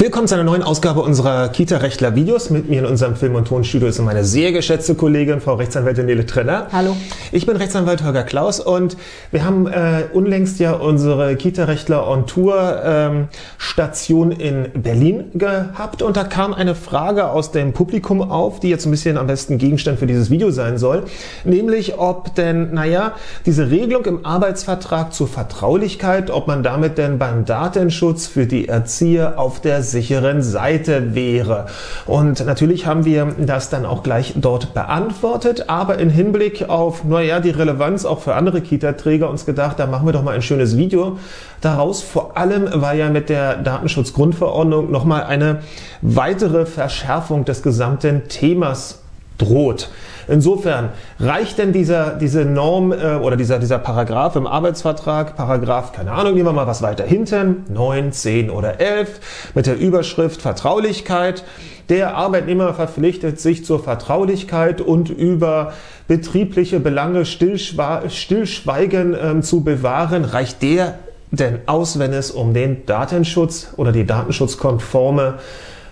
Willkommen zu einer neuen Ausgabe unserer Kita-Rechtler-Videos. Mit mir in unserem Film- und Tonstudio ist meine sehr geschätzte Kollegin, Frau Rechtsanwältin Nele Trenner. Hallo. Ich bin Rechtsanwalt Holger Klaus und wir haben äh, unlängst ja unsere Kita-Rechtler on Tour ähm, Station in Berlin gehabt und da kam eine Frage aus dem Publikum auf, die jetzt ein bisschen am besten Gegenstand für dieses Video sein soll, nämlich ob denn, naja, diese Regelung im Arbeitsvertrag zur Vertraulichkeit, ob man damit denn beim Datenschutz für die Erzieher auf der sicheren Seite wäre. Und natürlich haben wir das dann auch gleich dort beantwortet, aber in Hinblick auf, naja, die Relevanz auch für andere Kita-Träger uns gedacht, da machen wir doch mal ein schönes Video daraus. Vor allem, weil ja mit der Datenschutzgrundverordnung nochmal eine weitere Verschärfung des gesamten Themas droht. Insofern reicht denn dieser, diese Norm äh, oder dieser, dieser Paragraph im Arbeitsvertrag, Paragraph, keine Ahnung, nehmen wir mal was weiter hinten, 9, 10 oder 11, mit der Überschrift Vertraulichkeit. Der Arbeitnehmer verpflichtet sich zur Vertraulichkeit und über betriebliche Belange stillschweigen äh, zu bewahren. Reicht der denn aus, wenn es um den Datenschutz oder die datenschutzkonforme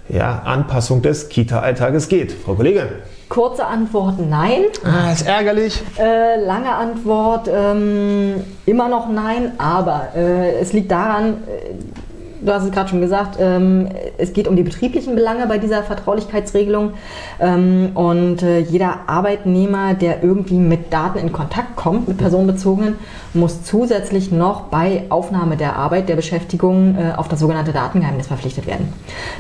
ja, Anpassung des Kita-Alltages geht? Frau Kollegin. Kurze Antwort nein. Ah, ist ärgerlich. Äh, lange Antwort ähm, immer noch nein, aber äh, es liegt daran, äh, du hast es gerade schon gesagt, ähm, es geht um die betrieblichen Belange bei dieser Vertraulichkeitsregelung. Ähm, und äh, jeder Arbeitnehmer, der irgendwie mit Daten in Kontakt kommt, mit personenbezogenen, muss zusätzlich noch bei Aufnahme der Arbeit, der Beschäftigung äh, auf das sogenannte Datengeheimnis verpflichtet werden.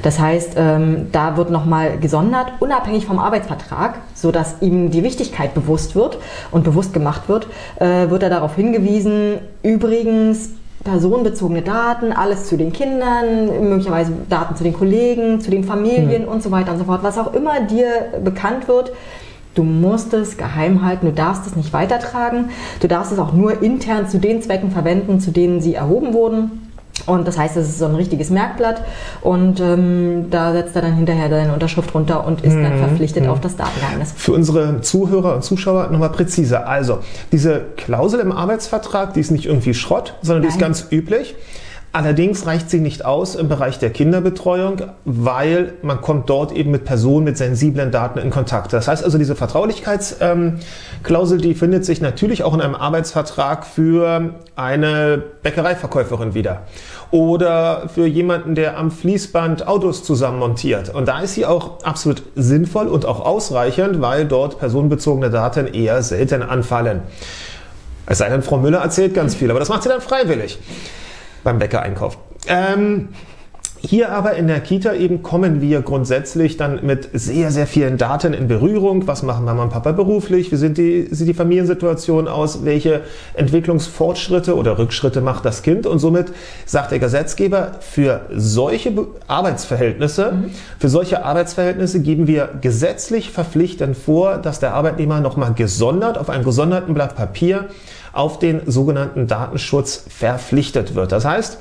Das heißt, ähm, da wird nochmal gesondert, unabhängig vom Arbeitsvertrag, sodass ihm die Wichtigkeit bewusst wird und bewusst gemacht wird, äh, wird er darauf hingewiesen, übrigens, personenbezogene Daten, alles zu den Kindern, möglicherweise Daten zu den Kollegen, zu den Familien mhm. und so weiter und so fort. Was auch immer dir bekannt wird, du musst es geheim halten, du darfst es nicht weitertragen, du darfst es auch nur intern zu den Zwecken verwenden, zu denen sie erhoben wurden. Und das heißt, es ist so ein richtiges Merkblatt und ähm, da setzt er dann hinterher seine Unterschrift runter und ist mhm. dann verpflichtet mhm. auf das Datengeheimnis. Für unsere Zuhörer und Zuschauer nochmal präziser. Also, diese Klausel im Arbeitsvertrag, die ist nicht irgendwie Schrott, sondern Nein. die ist ganz üblich. Allerdings reicht sie nicht aus im Bereich der Kinderbetreuung, weil man kommt dort eben mit Personen mit sensiblen Daten in Kontakt. Das heißt also, diese Vertraulichkeitsklausel, die findet sich natürlich auch in einem Arbeitsvertrag für eine Bäckereiverkäuferin wieder oder für jemanden, der am Fließband Autos zusammenmontiert. Und da ist sie auch absolut sinnvoll und auch ausreichend, weil dort personenbezogene Daten eher selten anfallen. Es sei denn, Frau Müller erzählt ganz viel, aber das macht sie dann freiwillig beim Bäcker-Einkauf. Ähm, hier aber in der Kita eben kommen wir grundsätzlich dann mit sehr, sehr vielen Daten in Berührung. Was machen Mama und Papa beruflich? Wie sind die, sieht die Familiensituation aus? Welche Entwicklungsfortschritte oder Rückschritte macht das Kind? Und somit sagt der Gesetzgeber, für solche Arbeitsverhältnisse, mhm. für solche Arbeitsverhältnisse geben wir gesetzlich verpflichtend vor, dass der Arbeitnehmer nochmal gesondert auf einem gesonderten Blatt Papier auf den sogenannten Datenschutz verpflichtet wird. Das heißt,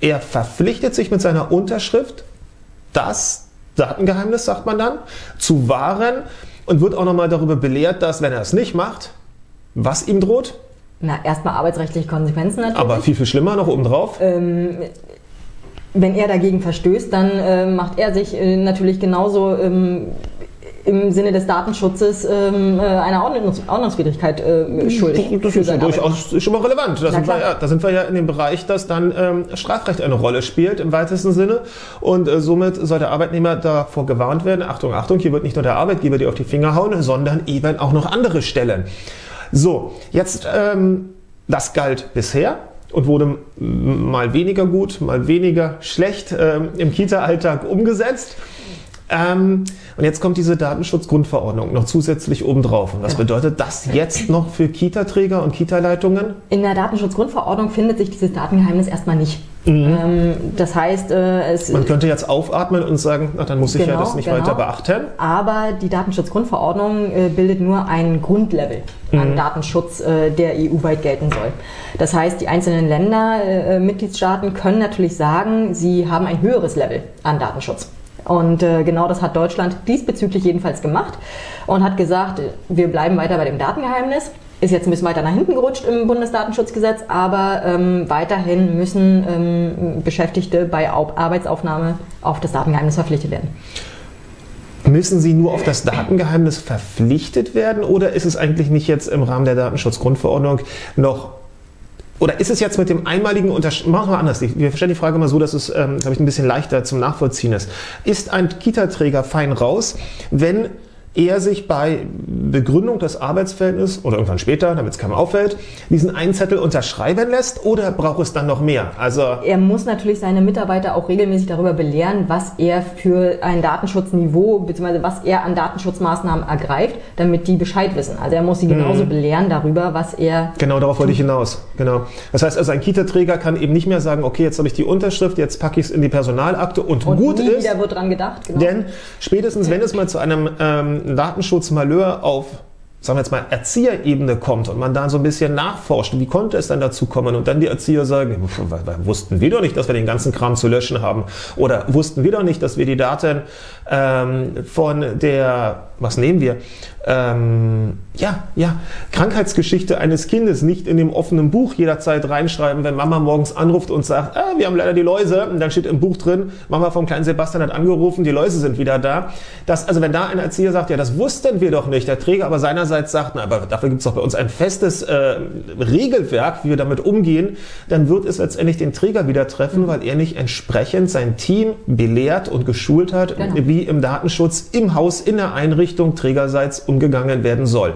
er verpflichtet sich mit seiner Unterschrift, das Datengeheimnis, sagt man dann, zu wahren und wird auch nochmal darüber belehrt, dass, wenn er es nicht macht, was ihm droht? Na, erstmal arbeitsrechtliche Konsequenzen natürlich. Aber viel, viel schlimmer noch obendrauf. Ähm, wenn er dagegen verstößt, dann äh, macht er sich äh, natürlich genauso ähm, im Sinne des Datenschutzes ähm, äh, einer Ordnungs Ordnungswidrigkeit äh, schuldig. Das ist ja durchaus schon mal relevant. Da sind, wir, ja, da sind wir ja in dem Bereich, dass dann ähm, Strafrecht eine Rolle spielt im weitesten Sinne. Und äh, somit soll der Arbeitnehmer davor gewarnt werden, Achtung, Achtung, hier wird nicht nur der Arbeitgeber dir auf die Finger hauen, sondern eben auch noch andere Stellen. So, jetzt, ähm, das galt bisher und wurde mal weniger gut, mal weniger schlecht ähm, im Kita-Alltag umgesetzt. Ähm, und jetzt kommt diese Datenschutzgrundverordnung noch zusätzlich obendrauf. Und was bedeutet das jetzt noch für Kita-Träger und Kita-Leitungen? In der Datenschutzgrundverordnung findet sich dieses Datengeheimnis erstmal nicht. Mhm. Ähm, das heißt, äh, es man könnte jetzt aufatmen und sagen, ach, dann muss ich genau, ja das nicht genau. weiter beachten. Aber die Datenschutzgrundverordnung äh, bildet nur ein Grundlevel mhm. an Datenschutz, äh, der EU-weit gelten soll. Das heißt, die einzelnen Länder, äh, Mitgliedstaaten können natürlich sagen, sie haben ein höheres Level an Datenschutz. Und äh, genau das hat Deutschland diesbezüglich jedenfalls gemacht und hat gesagt, wir bleiben weiter bei dem Datengeheimnis. ist jetzt ein bisschen weiter nach hinten gerutscht im Bundesdatenschutzgesetz, aber ähm, weiterhin müssen ähm, Beschäftigte bei Arbeitsaufnahme auf das Datengeheimnis verpflichtet werden. Müssen sie nur auf das Datengeheimnis verpflichtet werden oder ist es eigentlich nicht jetzt im Rahmen der Datenschutzgrundverordnung noch oder ist es jetzt mit dem einmaligen Unterschied, machen wir anders, wir stellen die Frage mal so, dass es, ähm, glaube ich, ein bisschen leichter zum Nachvollziehen ist. Ist ein Kita-Träger fein raus, wenn er sich bei Begründung des Arbeitsverhältnisses oder irgendwann später, damit es keinem auffällt, diesen einen Zettel unterschreiben lässt oder braucht es dann noch mehr? Also er muss natürlich seine Mitarbeiter auch regelmäßig darüber belehren, was er für ein Datenschutzniveau bzw. was er an Datenschutzmaßnahmen ergreift, damit die Bescheid wissen. Also er muss sie genauso mhm. belehren darüber, was er. Genau, darauf wollte ich hinaus. Genau. Das heißt also, ein Kita-Träger kann eben nicht mehr sagen, okay, jetzt habe ich die Unterschrift, jetzt packe ich es in die Personalakte und, und gut nie ist. Wieder wird dran gedacht. Genau. Denn spätestens, wenn es mal zu einem ähm, Datenschutzmalheur auf sagen wir jetzt mal, Erzieherebene kommt und man da so ein bisschen nachforscht, wie konnte es dann dazu kommen? Und dann die Erzieher sagen, wussten wir doch nicht, dass wir den ganzen Kram zu löschen haben. Oder wussten wir doch nicht, dass wir die Daten ähm, von der, was nehmen wir, ähm, ja, ja, Krankheitsgeschichte eines Kindes nicht in dem offenen Buch jederzeit reinschreiben, wenn Mama morgens anruft und sagt, ah, wir haben leider die Läuse, und dann steht im Buch drin, Mama vom kleinen Sebastian hat angerufen, die Läuse sind wieder da. Das, also wenn da ein Erzieher sagt, ja, das wussten wir doch nicht, der Träger aber seinerseits sagt, na, aber dafür gibt es doch bei uns ein festes äh, Regelwerk, wie wir damit umgehen, dann wird es letztendlich den Träger wieder treffen, weil er nicht entsprechend sein Team belehrt und geschult hat, genau. wie im Datenschutz im Haus, in der Einrichtung trägerseits umgegangen werden soll.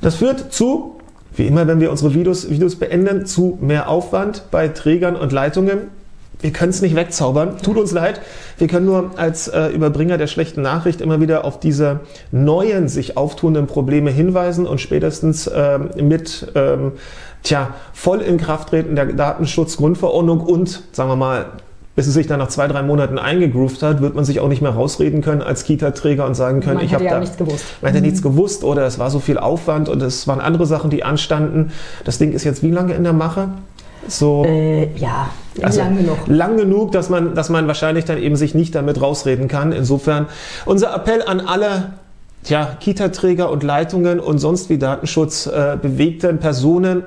Das führt zu, wie immer, wenn wir unsere Videos, Videos beenden, zu mehr Aufwand bei Trägern und Leitungen. Wir können es nicht wegzaubern, tut uns leid. Wir können nur als äh, Überbringer der schlechten Nachricht immer wieder auf diese neuen, sich auftuenden Probleme hinweisen und spätestens ähm, mit ähm, tja, voll in Kraft treten der Datenschutzgrundverordnung und, sagen wir mal, bis es sich dann nach zwei, drei Monaten eingegroovt hat, wird man sich auch nicht mehr rausreden können als Kita-Träger und sagen können, man ich habe ja da nichts gewusst. Man hätte mhm. nichts gewusst oder es war so viel Aufwand und es waren andere Sachen, die anstanden. Das Ding ist jetzt wie lange in der Mache? So, äh, ja, also lang genug. Lang genug, dass man, dass man wahrscheinlich dann eben sich nicht damit rausreden kann. Insofern unser Appell an alle ja, Kita-Träger und Leitungen und sonst wie Datenschutz äh, Personen,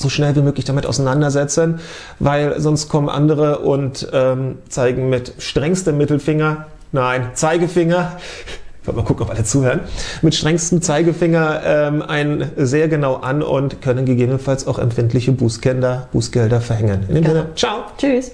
so schnell wie möglich damit auseinandersetzen, weil sonst kommen andere und ähm, zeigen mit strengstem Mittelfinger, nein, Zeigefinger, ich wollte mal gucken, ob alle zuhören, mit strengstem Zeigefinger ähm, einen sehr genau an und können gegebenenfalls auch empfindliche Bußgelder, Bußgelder verhängen. In dem ja. Sinne, ciao. Tschüss.